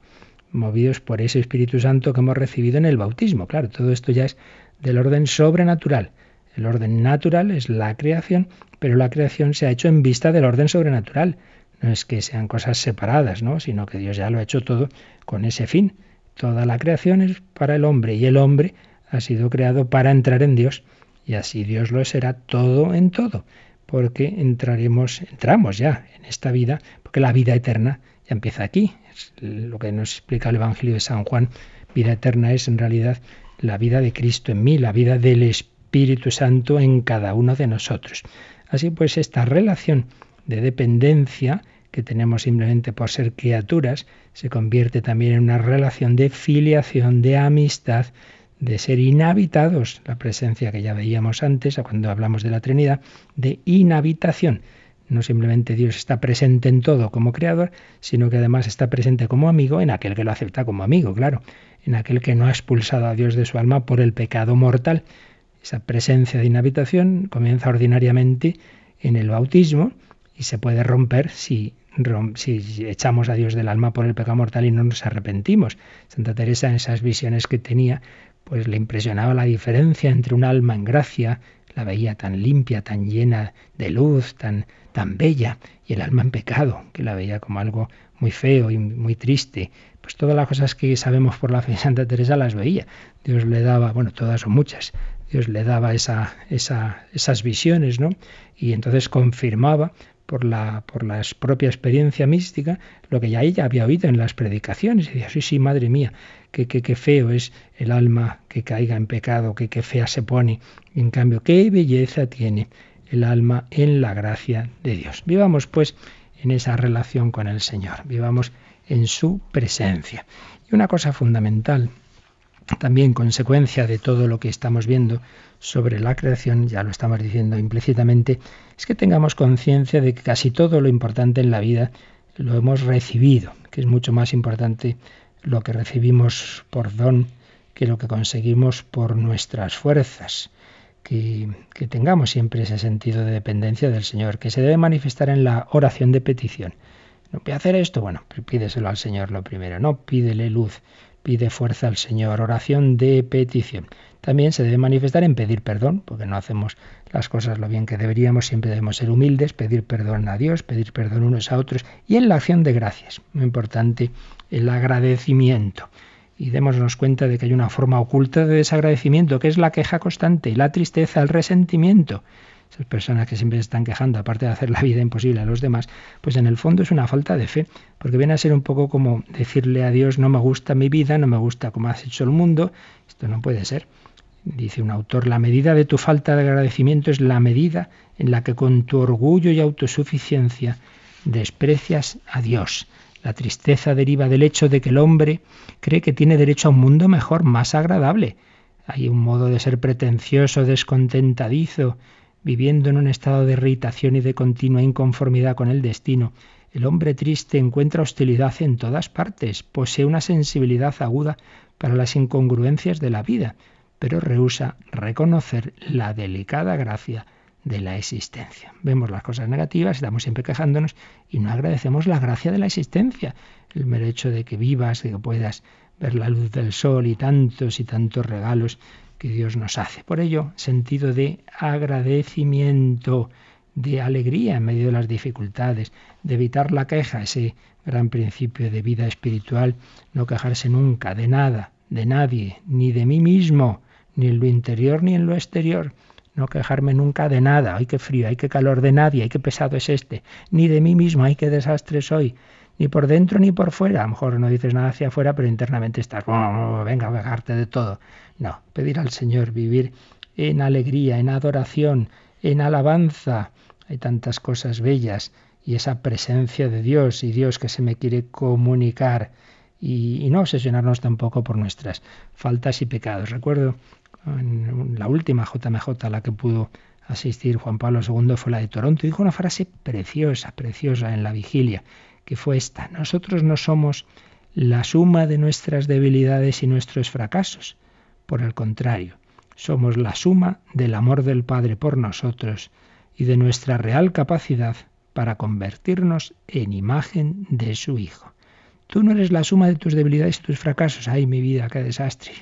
movidos por ese Espíritu Santo que hemos recibido en el bautismo. Claro, todo esto ya es del orden sobrenatural. El orden natural es la creación, pero la creación se ha hecho en vista del orden sobrenatural. No es que sean cosas separadas, ¿no? sino que Dios ya lo ha hecho todo con ese fin. Toda la creación es para el hombre y el hombre ha sido creado para entrar en Dios y así Dios lo será todo en todo, porque entraremos, entramos ya en esta vida, porque la vida eterna ya empieza aquí, lo que nos explica el Evangelio de San Juan, vida eterna es en realidad la vida de Cristo en mí, la vida del Espíritu Santo en cada uno de nosotros. Así pues, esta relación de dependencia que tenemos simplemente por ser criaturas, se convierte también en una relación de filiación, de amistad, de ser inhabitados, la presencia que ya veíamos antes, cuando hablamos de la Trinidad, de inhabitación no simplemente Dios está presente en todo como creador, sino que además está presente como amigo en aquel que lo acepta como amigo, claro, en aquel que no ha expulsado a Dios de su alma por el pecado mortal. Esa presencia de inhabitación comienza ordinariamente en el bautismo y se puede romper si, si echamos a Dios del alma por el pecado mortal y no nos arrepentimos. Santa Teresa en esas visiones que tenía, pues le impresionaba la diferencia entre un alma en gracia, la veía tan limpia, tan llena de luz, tan tan bella y el alma en pecado, que la veía como algo muy feo y muy triste. Pues todas las cosas que sabemos por la fe de Santa Teresa las veía. Dios le daba, bueno, todas son muchas, Dios le daba esa, esa, esas visiones, ¿no? Y entonces confirmaba por la, por la propia experiencia mística, lo que ya ella había oído en las predicaciones. Y decía, sí, sí, madre mía, qué, qué, qué feo es el alma que caiga en pecado, qué, qué fea se pone. Y en cambio, qué belleza tiene el alma en la gracia de Dios. Vivamos pues en esa relación con el Señor, vivamos en su presencia. Y una cosa fundamental, también consecuencia de todo lo que estamos viendo sobre la creación, ya lo estamos diciendo implícitamente, es que tengamos conciencia de que casi todo lo importante en la vida lo hemos recibido, que es mucho más importante lo que recibimos por don que lo que conseguimos por nuestras fuerzas. Que, tengamos siempre ese sentido de dependencia del Señor, que se debe manifestar en la oración de petición. No voy a hacer esto, bueno, pídeselo al Señor lo primero, no pídele luz, pide fuerza al Señor, oración de petición. También se debe manifestar en pedir perdón, porque no hacemos las cosas lo bien que deberíamos, siempre debemos ser humildes, pedir perdón a Dios, pedir perdón unos a otros, y en la acción de gracias, muy importante, el agradecimiento. Y démonos cuenta de que hay una forma oculta de desagradecimiento, que es la queja constante, la tristeza, el resentimiento esas personas que siempre se están quejando, aparte de hacer la vida imposible a los demás, pues en el fondo es una falta de fe, porque viene a ser un poco como decirle a Dios, no me gusta mi vida, no me gusta cómo has hecho el mundo, esto no puede ser. Dice un autor, la medida de tu falta de agradecimiento es la medida en la que con tu orgullo y autosuficiencia desprecias a Dios. La tristeza deriva del hecho de que el hombre cree que tiene derecho a un mundo mejor, más agradable. Hay un modo de ser pretencioso, descontentadizo, viviendo en un estado de irritación y de continua inconformidad con el destino. El hombre triste encuentra hostilidad en todas partes, posee una sensibilidad aguda para las incongruencias de la vida, pero rehúsa reconocer la delicada gracia de la existencia. Vemos las cosas negativas, estamos siempre quejándonos y no agradecemos la gracia de la existencia, el mero hecho de que vivas, de que puedas ver la luz del sol y tantos y tantos regalos que Dios nos hace. Por ello, sentido de agradecimiento, de alegría en medio de las dificultades, de evitar la queja, ese gran principio de vida espiritual, no quejarse nunca de nada, de nadie, ni de mí mismo, ni en lo interior ni en lo exterior. No quejarme nunca de nada, ay qué frío, ay qué calor de nadie, ay qué pesado es este, ni de mí mismo, ay qué desastre soy, ni por dentro ni por fuera. A lo mejor no dices nada hacia afuera, pero internamente estás, venga, quejarte de todo. No, pedir al Señor vivir en alegría, en adoración, en alabanza. Hay tantas cosas bellas y esa presencia de Dios y Dios que se me quiere comunicar y, no obsesionarnos tampoco por nuestras faltas y pecados. Recuerdo en la última JMJ a la que pudo asistir Juan Pablo II fue la de Toronto. Dijo una frase preciosa, preciosa en la vigilia, que fue esta. Nosotros no somos la suma de nuestras debilidades y nuestros fracasos. Por el contrario, somos la suma del amor del Padre por nosotros y de nuestra real capacidad para convertirnos en imagen de su Hijo. Tú no eres la suma de tus debilidades y tus fracasos. Ay, mi vida, qué desastre.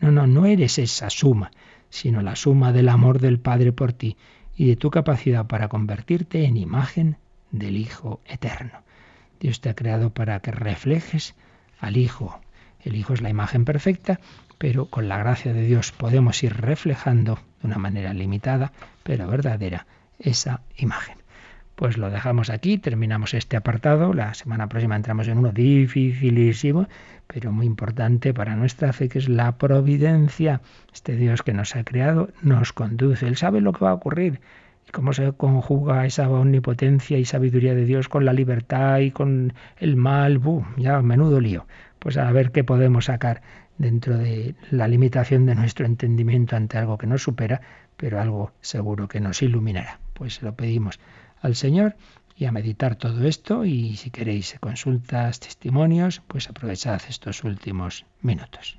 No, no, no eres esa suma, sino la suma del amor del Padre por ti y de tu capacidad para convertirte en imagen del Hijo eterno. Dios te ha creado para que reflejes al Hijo. El Hijo es la imagen perfecta pero con la gracia de Dios podemos ir reflejando de una manera limitada, pero verdadera, esa imagen. Pues lo dejamos aquí, terminamos este apartado. La semana próxima entramos en uno dificilísimo, pero muy importante para nuestra fe, que es la providencia. Este Dios que nos ha creado nos conduce. Él sabe lo que va a ocurrir cómo se conjuga esa omnipotencia y sabiduría de Dios con la libertad y con el mal. ¡Bum! Ya, menudo lío. Pues a ver qué podemos sacar dentro de la limitación de nuestro entendimiento ante algo que nos supera, pero algo seguro que nos iluminará. Pues lo pedimos al Señor y a meditar todo esto y si queréis consultas, testimonios, pues aprovechad estos últimos minutos.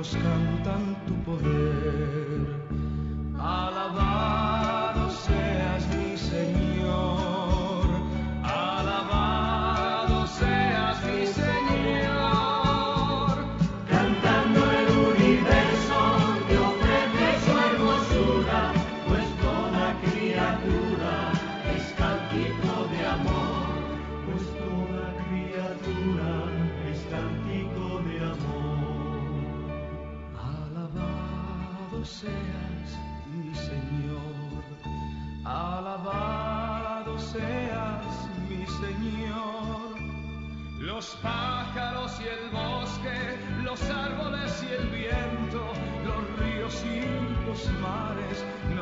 nos cantan tu poder.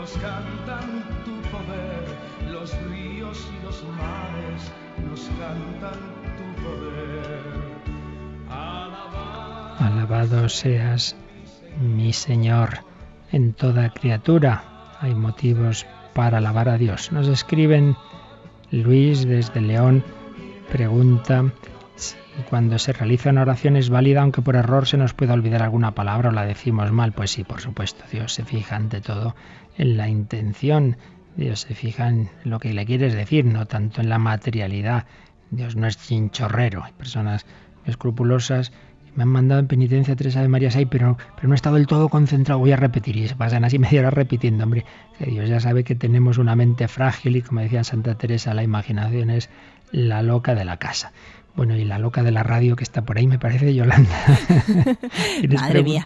Nos cantan tu poder. Los ríos y los mares nos cantan tu poder. Alabado seas mi Señor. En toda criatura hay motivos para alabar a Dios. Nos escriben Luis desde León, pregunta si cuando se realiza una oración es válida aunque por error se nos pueda olvidar alguna palabra o la decimos mal. Pues sí, por supuesto, Dios se fija ante todo en la intención. Dios se fija en lo que le quieres decir, no tanto en la materialidad. Dios no es chinchorrero. Hay personas escrupulosas me han mandado en penitencia tres Ave Marías ahí, pero, pero no he estado del todo concentrado. Voy a repetir y se pasan así media hora repitiendo. Hombre, que Dios ya sabe que tenemos una mente frágil y como decía Santa Teresa, la imaginación es la loca de la casa. Bueno, y la loca de la radio que está por ahí, me parece Yolanda. ¿Tienes Madre mía.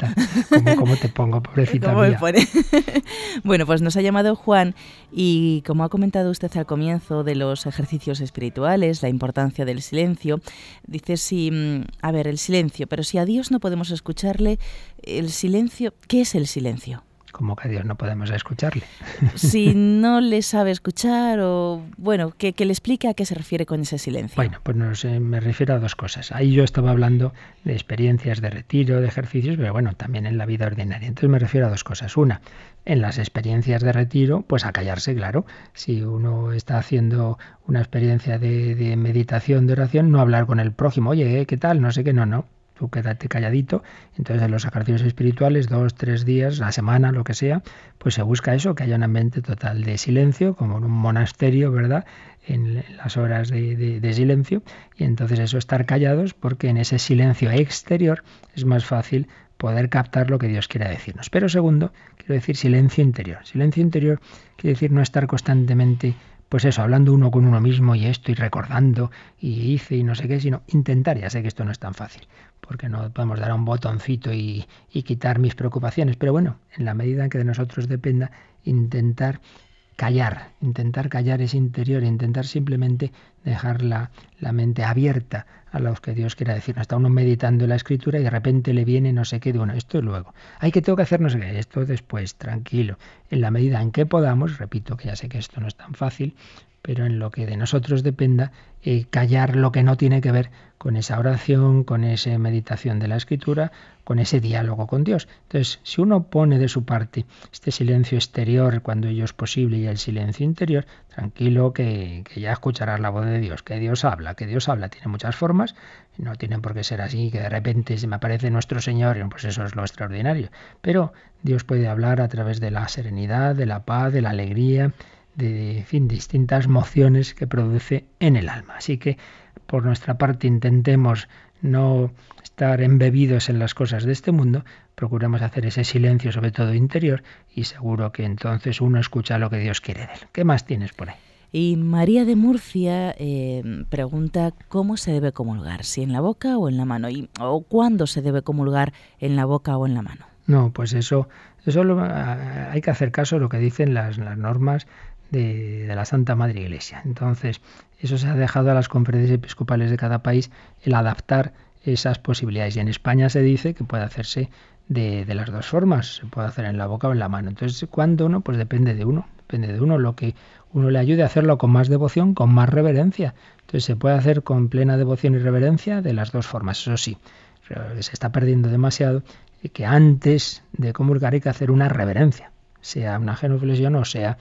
¿Cómo, cómo te pongo, pobrecita ¿Cómo me mía? bueno, pues nos ha llamado Juan y como ha comentado usted al comienzo de los ejercicios espirituales, la importancia del silencio, dice si, mm, a ver, el silencio, pero si a Dios no podemos escucharle, el silencio, ¿qué es el silencio? Como que a Dios no podemos escucharle. Si no le sabe escuchar o, bueno, que, que le explique a qué se refiere con ese silencio. Bueno, pues no sé, me refiero a dos cosas. Ahí yo estaba hablando de experiencias de retiro, de ejercicios, pero bueno, también en la vida ordinaria. Entonces me refiero a dos cosas. Una, en las experiencias de retiro, pues a callarse, claro. Si uno está haciendo una experiencia de, de meditación, de oración, no hablar con el prójimo, oye, ¿qué tal? No sé qué, no, no. Tú quédate calladito. Entonces, en los ejercicios espirituales, dos, tres días, la semana, lo que sea, pues se busca eso, que haya un ambiente total de silencio, como en un monasterio, ¿verdad? En las horas de, de- de silencio. Y entonces eso, estar callados, porque en ese silencio exterior es más fácil poder captar lo que Dios quiere decirnos. Pero segundo, quiero decir silencio interior. Silencio interior quiere decir no estar constantemente, pues eso, hablando uno con uno mismo y esto y recordando y hice y no sé qué, sino intentar, ya sé que esto no es tan fácil, porque no podemos dar a un botoncito y, y quitar mis preocupaciones, pero bueno, en la medida en que de nosotros dependa, intentar callar, intentar callar ese interior, intentar simplemente dejar la, mente abierta a lo que Dios quiera decirnos. Está uno meditando en la escritura y de repente le viene no sé qué de uno, esto es luego. Hay que tengo que hacer no sé esto después, tranquilo. En la medida en que podamos, repito que ya sé que esto no es tan fácil, pero en lo que de nosotros dependa, eh, callar lo que no tiene que ver con esa oración, con esa meditación de la escritura, con ese diálogo con Dios. Entonces, si uno pone de su parte este silencio exterior cuando ello es posible y el silencio interior, tranquilo que, que ya escucharás la voz de Dios, que Dios habla, que Dios habla, tiene muchas formas, no tienen por qué ser así, que de repente se me aparece nuestro Señor, pues eso es lo extraordinario. Pero Dios puede hablar a través de la serenidad, de la paz, de la alegría, de en fin, distintas mociones que produce en el alma. Así que por nuestra parte intentemos no estar embebidos en las cosas de este mundo, procuremos hacer ese silencio, sobre todo interior, y seguro que entonces uno escucha lo que Dios quiere de él. ¿Qué más tienes por ahí? Y María de Murcia eh, pregunta cómo se debe comulgar, si en la boca o en la mano, y, o cuándo se debe comulgar en la boca o en la mano. No, pues eso, eso lo- hay que hacer caso a lo que dicen las, las normas de, la Santa Madre Iglesia. Entonces, eso se ha dejado a las conferencias episcopales de cada país el adaptar esas posibilidades. Y en España se dice que puede hacerse de, de las dos formas, se puede hacer en la boca o en la mano. Entonces, ¿cuándo no? Pues depende de uno, depende de uno lo que uno le ayude a hacerlo con más devoción, con más reverencia. Entonces se puede hacer con plena devoción y reverencia de las dos formas. Eso sí, se está perdiendo demasiado, que antes de comulgar hay que hacer una reverencia, sea una genuflexión o sea,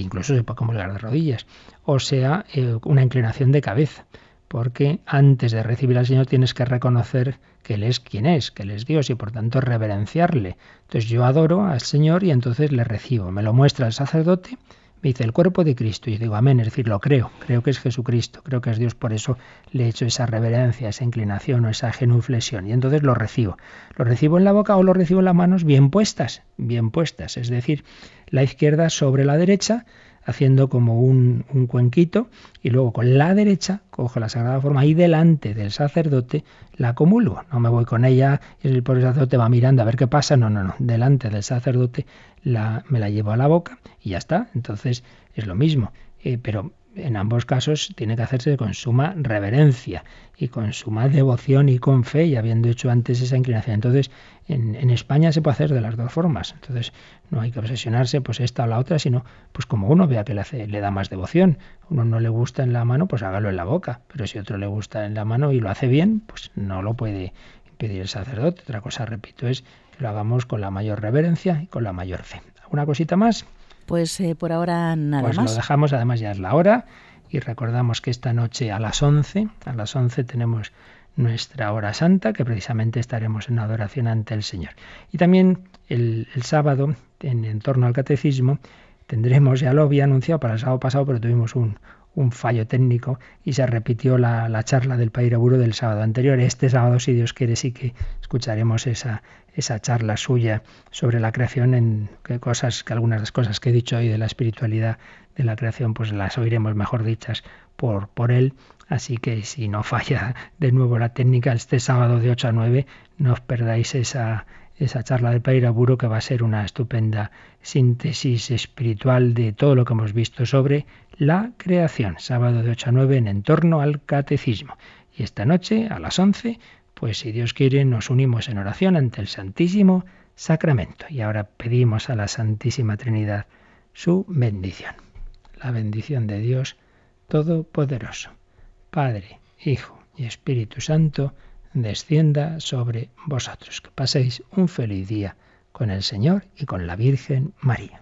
incluso se puede comulgar de rodillas, o sea, eh, una inclinación de cabeza, porque antes de recibir al Señor tienes que reconocer que Él es quien es, que Él es Dios y por tanto reverenciarle. Entonces yo adoro al Señor y entonces le recibo. Me lo muestra el sacerdote me dice el cuerpo de Cristo y digo amén, es decir, lo creo, creo que es Jesucristo, creo que es Dios, por eso le he hecho esa reverencia, esa inclinación o esa genuflexión y entonces lo recibo. Lo recibo en la boca o lo recibo en las manos bien puestas, bien puestas, es decir, la izquierda sobre la derecha, haciendo como un, un, cuenquito y luego con la derecha cojo la sagrada forma y delante del sacerdote la comulgo. No me voy con ella y el pobre sacerdote va mirando a ver qué pasa. No, no, no. Delante del sacerdote la, me la llevo a la boca y ya está. Entonces es lo mismo. Eh, pero en ambos casos tiene que hacerse con suma reverencia y con suma devoción y con fe y habiendo hecho antes esa inclinación. Entonces, en, en, España se puede hacer de las dos formas. Entonces, no hay que obsesionarse pues esta o la otra, sino pues como uno vea que le, hace, le da más devoción. Uno no le gusta en la mano, pues hágalo en la boca. Pero si otro le gusta en la mano y lo hace bien, pues no lo puede impedir el sacerdote. Otra cosa, repito, es que lo hagamos con la mayor reverencia y con la mayor fe. ¿Alguna cosita más? Pues eh, por ahora nada pues más. lo dejamos, además ya es la hora y recordamos que esta noche a las 11, a las 11 tenemos nuestra hora santa, que precisamente estaremos en adoración ante el Señor. Y también el, el sábado, en, en, torno al catecismo, tendremos, ya lo había anunciado para el sábado pasado, pero tuvimos un, un fallo técnico y se repitió la, la charla del Pairaburo del sábado anterior. Este sábado, si Dios quiere, sí que escucharemos esa, esa charla suya sobre la creación en qué cosas, que algunas de las cosas que he dicho hoy de la espiritualidad de la creación, pues las oiremos mejor dichas por, por él. Así que si no falla de nuevo la técnica, este sábado de 8 a 9, no os perdáis esa, esa charla del Pairaburo que va a ser una estupenda síntesis espiritual de todo lo que hemos visto sobre la creación. Sábado de 8 a 9 en entorno al catecismo. Y esta noche a las 11 pues si Dios quiere nos unimos en oración ante el Santísimo Sacramento. Y ahora pedimos a la Santísima Trinidad su bendición. La bendición de Dios Todopoderoso, Padre, Hijo y Espíritu Santo, descienda sobre vosotros. Que paséis un feliz día con el Señor y con la Virgen María.